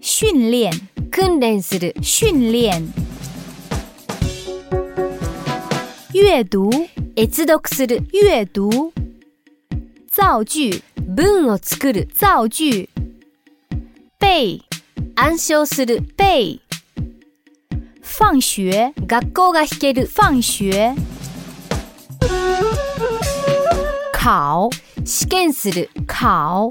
訓練訓練する訓練阅读閲読する阅读造句文を作る造句背暗唱する背放学学校が弾ける放学考試験する考